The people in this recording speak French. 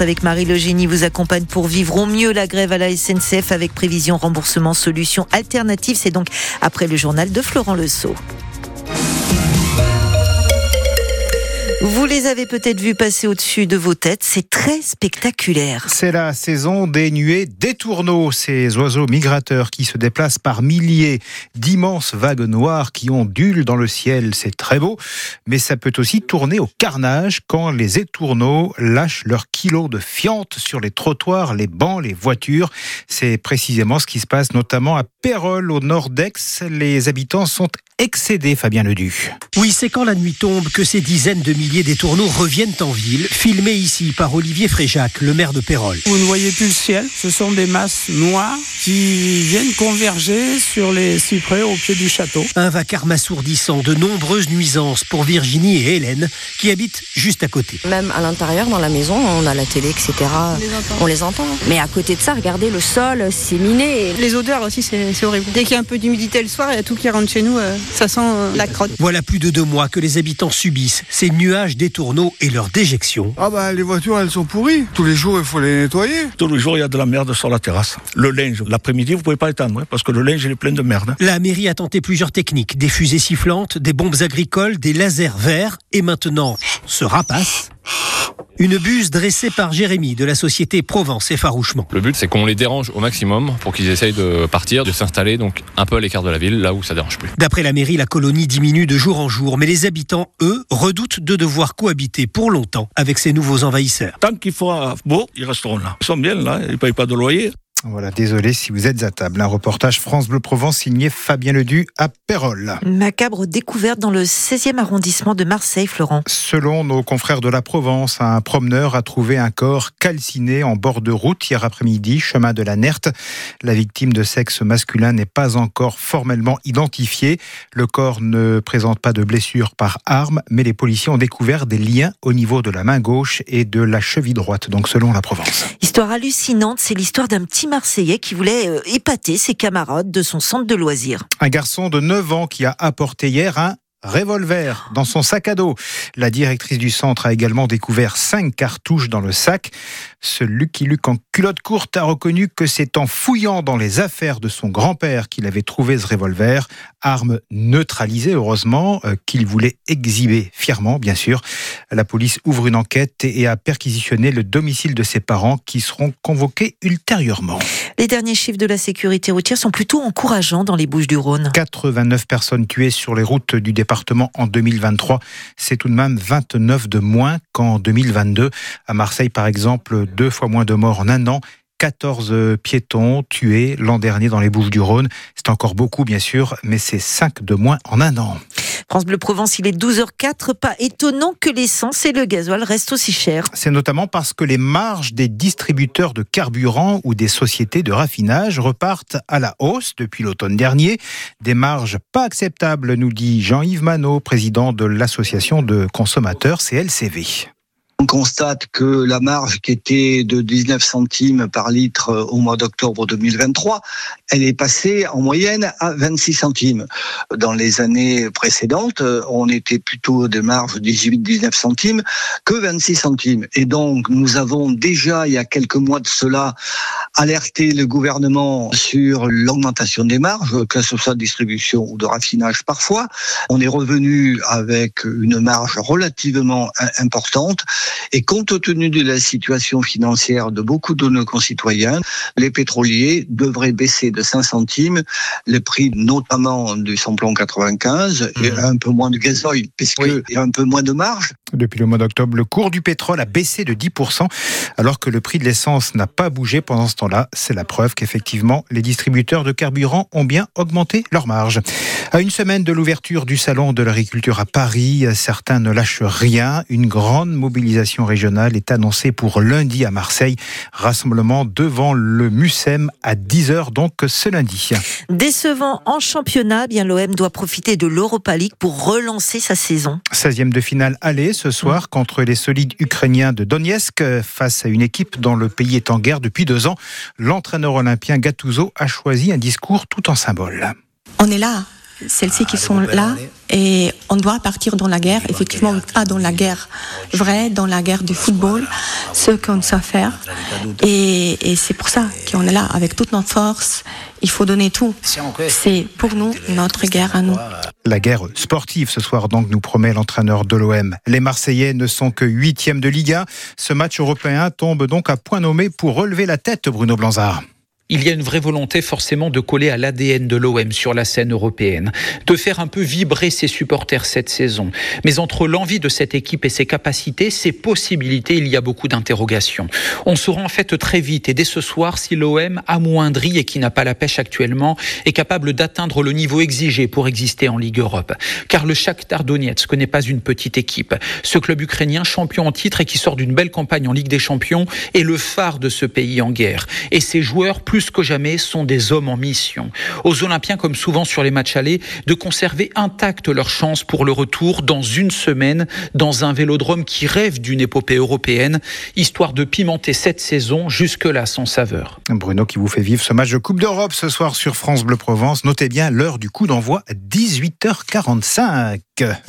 Avec Marie Le Génie vous accompagne pour vivre au mieux la grève à la SNCF avec prévision remboursement solution alternative. C'est donc après le journal de Florent Le Sceau. Vous les avez peut-être vus passer au-dessus de vos têtes, c'est très spectaculaire. C'est la saison des nuées des tourneaux, ces oiseaux migrateurs qui se déplacent par milliers, d'immenses vagues noires qui ondulent dans le ciel, c'est très beau, mais ça peut aussi tourner au carnage quand les étourneaux lâchent leurs kilos de fientes sur les trottoirs, les bancs, les voitures. C'est précisément ce qui se passe notamment à Pérol, au nord d'Aix. Les habitants sont excédés, Fabien Ledu. Oui, c'est quand la nuit tombe que ces dizaines de milliers des tourneaux reviennent en ville, filmés ici par Olivier Fréjac, le maire de Pérol. Vous ne voyez plus le ciel, ce sont des masses noires qui viennent converger sur les cyprès au pied du château. Un vacarme assourdissant, de nombreuses nuisances pour Virginie et Hélène, qui habitent juste à côté. Même à l'intérieur, dans la maison, on a la télé, etc. On les entend. Mais à côté de ça, regardez le sol, c'est miné. Les odeurs aussi, c'est horrible. Dès qu'il y a un peu d'humidité le soir, il y a tout qui rentre chez nous, euh, ça sent euh, la crotte. Voilà plus de deux mois que les habitants subissent ces nuages des tourneaux et leur déjection. Ah bah les voitures elles sont pourries. Tous les jours il faut les nettoyer. Tous les jours il y a de la merde sur la terrasse. Le linge, l'après-midi vous pouvez pas l'étendre hein, parce que le linge il est plein de merde. hein. La mairie a tenté plusieurs techniques, des fusées sifflantes, des bombes agricoles, des lasers verts et maintenant ce rapace. Une buse dressée par Jérémy de la société Provence Effarouchement. Le but, c'est qu'on les dérange au maximum pour qu'ils essayent de partir, de s'installer donc un peu à l'écart de la ville, là où ça dérange plus. D'après la mairie, la colonie diminue de jour en jour, mais les habitants, eux, redoutent de devoir cohabiter pour longtemps avec ces nouveaux envahisseurs. Tant qu'il fera beau, ils resteront là. Ils sont bien là, ils payent pas de loyer. Voilà, désolé si vous êtes à table. Un reportage France Bleu Provence signé Fabien Ledu à Pérol. Macabre découverte dans le 16e arrondissement de Marseille, Florent. Selon nos confrères de la Provence, un promeneur a trouvé un corps calciné en bord de route hier après-midi, chemin de la Nerte. La victime de sexe masculin n'est pas encore formellement identifiée. Le corps ne présente pas de blessure par arme, mais les policiers ont découvert des liens au niveau de la main gauche et de la cheville droite, donc selon la Provence. Histoire hallucinante, c'est l'histoire d'un petit Marseillais qui voulait euh, épater ses camarades de son centre de loisirs. Un garçon de 9 ans qui a apporté hier un revolver dans son sac à dos. La directrice du centre a également découvert cinq cartouches dans le sac. Ce Lucky Luke en culotte courte a reconnu que c'est en fouillant dans les affaires de son grand-père qu'il avait trouvé ce revolver, arme neutralisée heureusement, euh, qu'il voulait exhiber fièrement bien sûr. La police ouvre une enquête et a perquisitionné le domicile de ses parents qui seront convoqués ultérieurement. Les derniers chiffres de la sécurité routière sont plutôt encourageants dans les Bouches du Rhône. 89 personnes tuées sur les routes du département en 2023. C'est tout de même 29 de moins qu'en 2022. À Marseille, par exemple, deux fois moins de morts en un an. 14 piétons tués l'an dernier dans les Bouches du Rhône. C'est encore beaucoup, bien sûr, mais c'est 5 de moins en un an. France Bleu Provence, il est 12h04. Pas étonnant que l'essence et le gasoil restent aussi chers. C'est notamment parce que les marges des distributeurs de carburant ou des sociétés de raffinage repartent à la hausse depuis l'automne dernier. Des marges pas acceptables, nous dit Jean-Yves Manot, président de l'association de consommateurs CLCV. On constate que la marge qui était de 19 centimes par litre au mois d'octobre 2023, elle est passée en moyenne à 26 centimes. Dans les années précédentes, on était plutôt de marge 18-19 centimes que 26 centimes. Et donc, nous avons déjà, il y a quelques mois de cela, alerté le gouvernement sur l'augmentation des marges, que ce soit de distribution ou de raffinage parfois. On est revenu avec une marge relativement importante. Et compte tenu de la situation financière de beaucoup de nos concitoyens, les pétroliers devraient baisser de 5 centimes le prix notamment du samplon 95 et Mmh. un peu moins de gasoil, puisqu'il y a un peu moins de marge. Depuis le mois d'octobre, le cours du pétrole a baissé de 10%, alors que le prix de l'essence n'a pas bougé pendant ce temps-là. C'est la preuve qu'effectivement, les distributeurs de carburant ont bien augmenté leurs marges. À une semaine de l'ouverture du salon de l'agriculture à Paris, certains ne lâchent rien. Une grande mobilisation régionale est annoncée pour lundi à Marseille. Rassemblement devant le MUSEM à 10h, donc ce lundi. Décevant en championnat, bien l'OM doit profiter de l'Europa League pour relancer sa saison. 16e de finale aller ce soir contre les solides Ukrainiens de Donetsk face à une équipe dont le pays est en guerre depuis deux ans. L'entraîneur olympien Gattuso a choisi un discours tout en symbole. On est là celles-ci qui sont là et on doit partir dans la guerre, effectivement, pas dans la guerre vraie, dans la guerre du football, ce qu'on sait faire. Et, et c'est pour ça qu'on est là avec toute notre force. Il faut donner tout. C'est pour nous notre guerre à nous. La guerre sportive ce soir donc nous promet l'entraîneur de l'OM. Les Marseillais ne sont que huitièmes de Ligue 1. Ce match européen tombe donc à point nommé pour relever la tête Bruno Blanzard il y a une vraie volonté forcément de coller à l'ADN de l'OM sur la scène européenne, de faire un peu vibrer ses supporters cette saison. Mais entre l'envie de cette équipe et ses capacités, ses possibilités, il y a beaucoup d'interrogations. On saura en fait très vite et dès ce soir si l'OM amoindri et qui n'a pas la pêche actuellement est capable d'atteindre le niveau exigé pour exister en Ligue Europe. Car le Shakhtar Donetsk n'est pas une petite équipe. Ce club ukrainien champion en titre et qui sort d'une belle campagne en Ligue des Champions est le phare de ce pays en guerre. Et ses joueurs que jamais, sont des hommes en mission. Aux Olympiens, comme souvent sur les matchs allés, de conserver intacte leur chance pour le retour dans une semaine dans un vélodrome qui rêve d'une épopée européenne, histoire de pimenter cette saison jusque-là sans saveur. Bruno qui vous fait vivre ce match de Coupe d'Europe ce soir sur France Bleu Provence. Notez bien l'heure du coup d'envoi, 18h45.